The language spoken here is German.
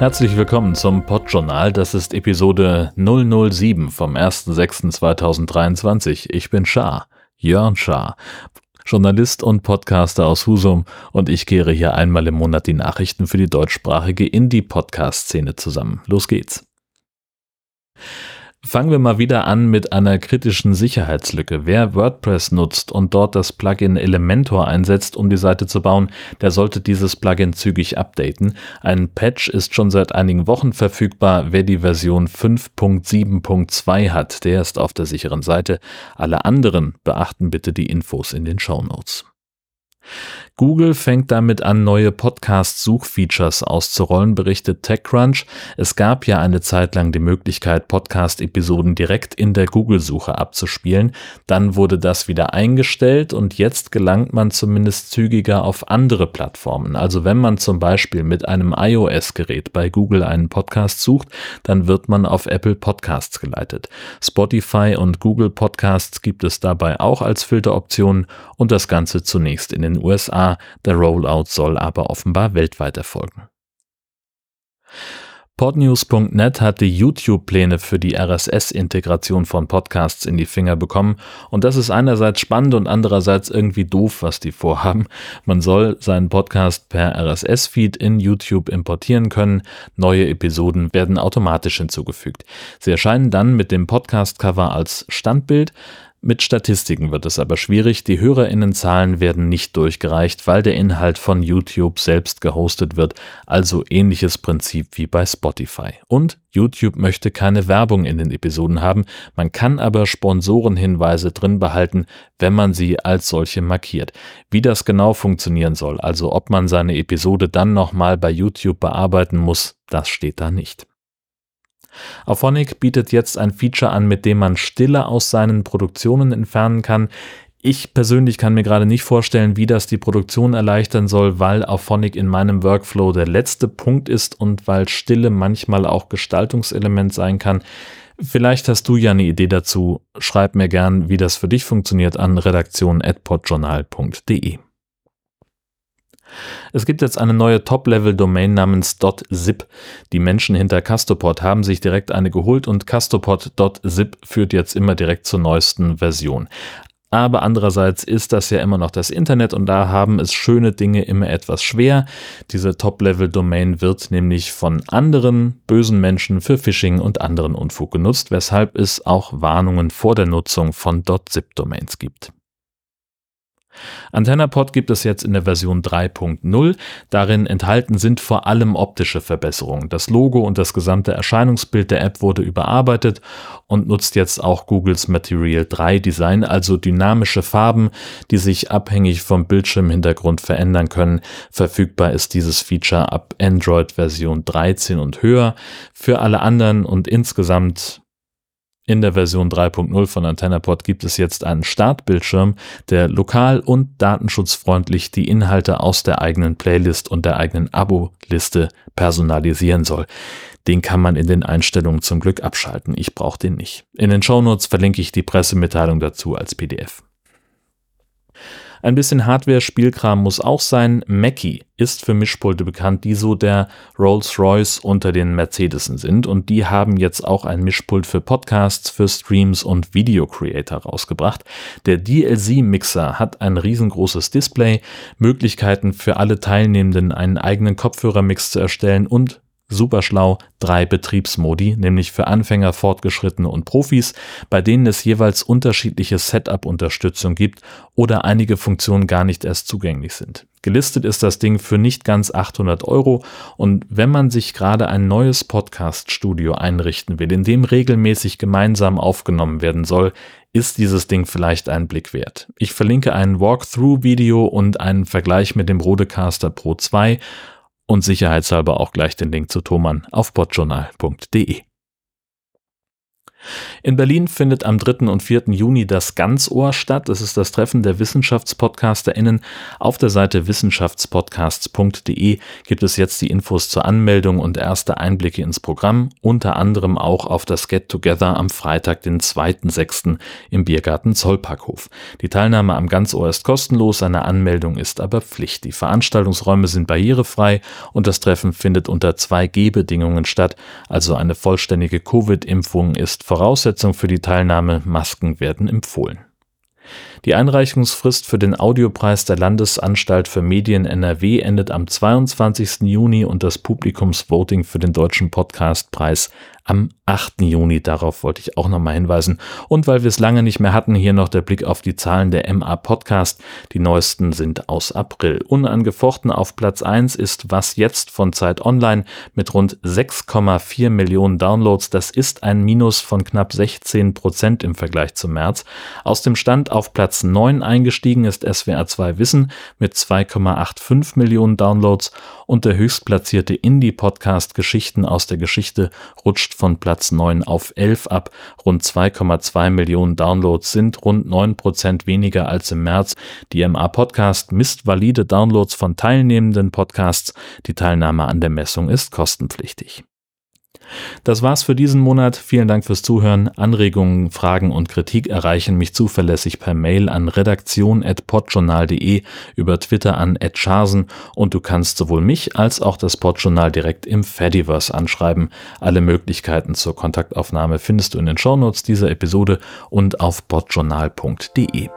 Herzlich willkommen zum Podjournal. Das ist Episode 007 vom 1.6.2023. Ich bin Schar, Jörn Schar, Journalist und Podcaster aus Husum und ich kehre hier einmal im Monat die Nachrichten für die deutschsprachige Indie-Podcast-Szene zusammen. Los geht's. Fangen wir mal wieder an mit einer kritischen Sicherheitslücke. Wer WordPress nutzt und dort das Plugin Elementor einsetzt, um die Seite zu bauen, der sollte dieses Plugin zügig updaten. Ein Patch ist schon seit einigen Wochen verfügbar. Wer die Version 5.7.2 hat, der ist auf der sicheren Seite. Alle anderen beachten bitte die Infos in den Show Notes. Google fängt damit an, neue Podcast-Suchfeatures auszurollen, berichtet TechCrunch. Es gab ja eine Zeit lang die Möglichkeit, Podcast-Episoden direkt in der Google-Suche abzuspielen. Dann wurde das wieder eingestellt und jetzt gelangt man zumindest zügiger auf andere Plattformen. Also wenn man zum Beispiel mit einem iOS-Gerät bei Google einen Podcast sucht, dann wird man auf Apple Podcasts geleitet. Spotify und Google Podcasts gibt es dabei auch als Filteroption und das Ganze zunächst in den USA der Rollout soll aber offenbar weltweit erfolgen. Podnews.net hat die YouTube-Pläne für die RSS-Integration von Podcasts in die Finger bekommen und das ist einerseits spannend und andererseits irgendwie doof, was die vorhaben. Man soll seinen Podcast per RSS-Feed in YouTube importieren können, neue Episoden werden automatisch hinzugefügt. Sie erscheinen dann mit dem Podcast-Cover als Standbild, mit Statistiken wird es aber schwierig, die Hörerinnenzahlen werden nicht durchgereicht, weil der Inhalt von YouTube selbst gehostet wird, also ähnliches Prinzip wie bei Spotify. Und YouTube möchte keine Werbung in den Episoden haben, man kann aber Sponsorenhinweise drin behalten, wenn man sie als solche markiert. Wie das genau funktionieren soll, also ob man seine Episode dann nochmal bei YouTube bearbeiten muss, das steht da nicht. Auphonic bietet jetzt ein Feature an, mit dem man Stille aus seinen Produktionen entfernen kann. Ich persönlich kann mir gerade nicht vorstellen, wie das die Produktion erleichtern soll, weil Auphonic in meinem Workflow der letzte Punkt ist und weil Stille manchmal auch Gestaltungselement sein kann. Vielleicht hast du ja eine Idee dazu. Schreib mir gern, wie das für dich funktioniert an redaktion.podjournal.de. Es gibt jetzt eine neue Top-Level-Domain namens .zip. Die Menschen hinter Castopod haben sich direkt eine geholt und castopod.zip führt jetzt immer direkt zur neuesten Version. Aber andererseits ist das ja immer noch das Internet und da haben es schöne Dinge immer etwas schwer. Diese Top-Level-Domain wird nämlich von anderen bösen Menschen für Phishing und anderen Unfug genutzt, weshalb es auch Warnungen vor der Nutzung von .zip-Domains gibt. AntennaPod gibt es jetzt in der Version 3.0. Darin enthalten sind vor allem optische Verbesserungen. Das Logo und das gesamte Erscheinungsbild der App wurde überarbeitet und nutzt jetzt auch Googles Material 3 Design, also dynamische Farben, die sich abhängig vom Bildschirmhintergrund verändern können. Verfügbar ist dieses Feature ab Android Version 13 und höher. Für alle anderen und insgesamt in der Version 3.0 von AntennaPod gibt es jetzt einen Startbildschirm, der lokal und datenschutzfreundlich die Inhalte aus der eigenen Playlist und der eigenen Abo-Liste personalisieren soll. Den kann man in den Einstellungen zum Glück abschalten. Ich brauche den nicht. In den Shownotes verlinke ich die Pressemitteilung dazu als PDF. Ein bisschen Hardware-Spielkram muss auch sein. Mackie ist für Mischpulte bekannt, die so der Rolls-Royce unter den Mercedesen sind und die haben jetzt auch ein Mischpult für Podcasts, für Streams und Video-Creator rausgebracht. Der DLC-Mixer hat ein riesengroßes Display, Möglichkeiten für alle Teilnehmenden einen eigenen Kopfhörermix zu erstellen und super schlau drei Betriebsmodi, nämlich für Anfänger, Fortgeschrittene und Profis, bei denen es jeweils unterschiedliche Setup-Unterstützung gibt oder einige Funktionen gar nicht erst zugänglich sind. Gelistet ist das Ding für nicht ganz 800 Euro und wenn man sich gerade ein neues Podcast-Studio einrichten will, in dem regelmäßig gemeinsam aufgenommen werden soll, ist dieses Ding vielleicht einen Blick wert. Ich verlinke ein Walkthrough-Video und einen Vergleich mit dem Rodecaster Pro 2 und sicherheitshalber auch gleich den Link zu Thomann auf podjournal.de. In Berlin findet am 3. und 4. Juni das Ganzohr statt. Es ist das Treffen der WissenschaftspodcasterInnen. Auf der Seite wissenschaftspodcasts.de gibt es jetzt die Infos zur Anmeldung und erste Einblicke ins Programm, unter anderem auch auf das Get Together am Freitag, den 2.6. im Biergarten Zollparkhof. Die Teilnahme am Ganzohr ist kostenlos, eine Anmeldung ist aber Pflicht. Die Veranstaltungsräume sind barrierefrei und das Treffen findet unter 2G-Bedingungen statt, also eine vollständige Covid-Impfung ist Voraussetzung für die Teilnahme, Masken werden empfohlen. Die Einreichungsfrist für den Audiopreis der Landesanstalt für Medien NRW endet am 22. Juni und das Publikumsvoting für den Deutschen Podcastpreis am 8. Juni. Darauf wollte ich auch nochmal hinweisen. Und weil wir es lange nicht mehr hatten, hier noch der Blick auf die Zahlen der MA Podcast. Die neuesten sind aus April. Unangefochten auf Platz 1 ist Was jetzt von Zeit Online mit rund 6,4 Millionen Downloads. Das ist ein Minus von knapp 16 Prozent im Vergleich zum März. Aus dem Stand auf Platz 9 eingestiegen ist SWR 2 Wissen mit 2,85 Millionen Downloads und der höchstplatzierte Indie-Podcast Geschichten aus der Geschichte rutscht von Platz 9 auf 11 ab. Rund 2,2 Millionen Downloads sind rund 9 Prozent weniger als im März. Die MA Podcast misst valide Downloads von teilnehmenden Podcasts. Die Teilnahme an der Messung ist kostenpflichtig. Das war's für diesen Monat. Vielen Dank fürs Zuhören. Anregungen, Fragen und Kritik erreichen mich zuverlässig per Mail an redaktion.podjournal.de, über Twitter an @charsen und du kannst sowohl mich als auch das Podjournal direkt im Fediverse anschreiben. Alle Möglichkeiten zur Kontaktaufnahme findest du in den Shownotes dieser Episode und auf podjournal.de.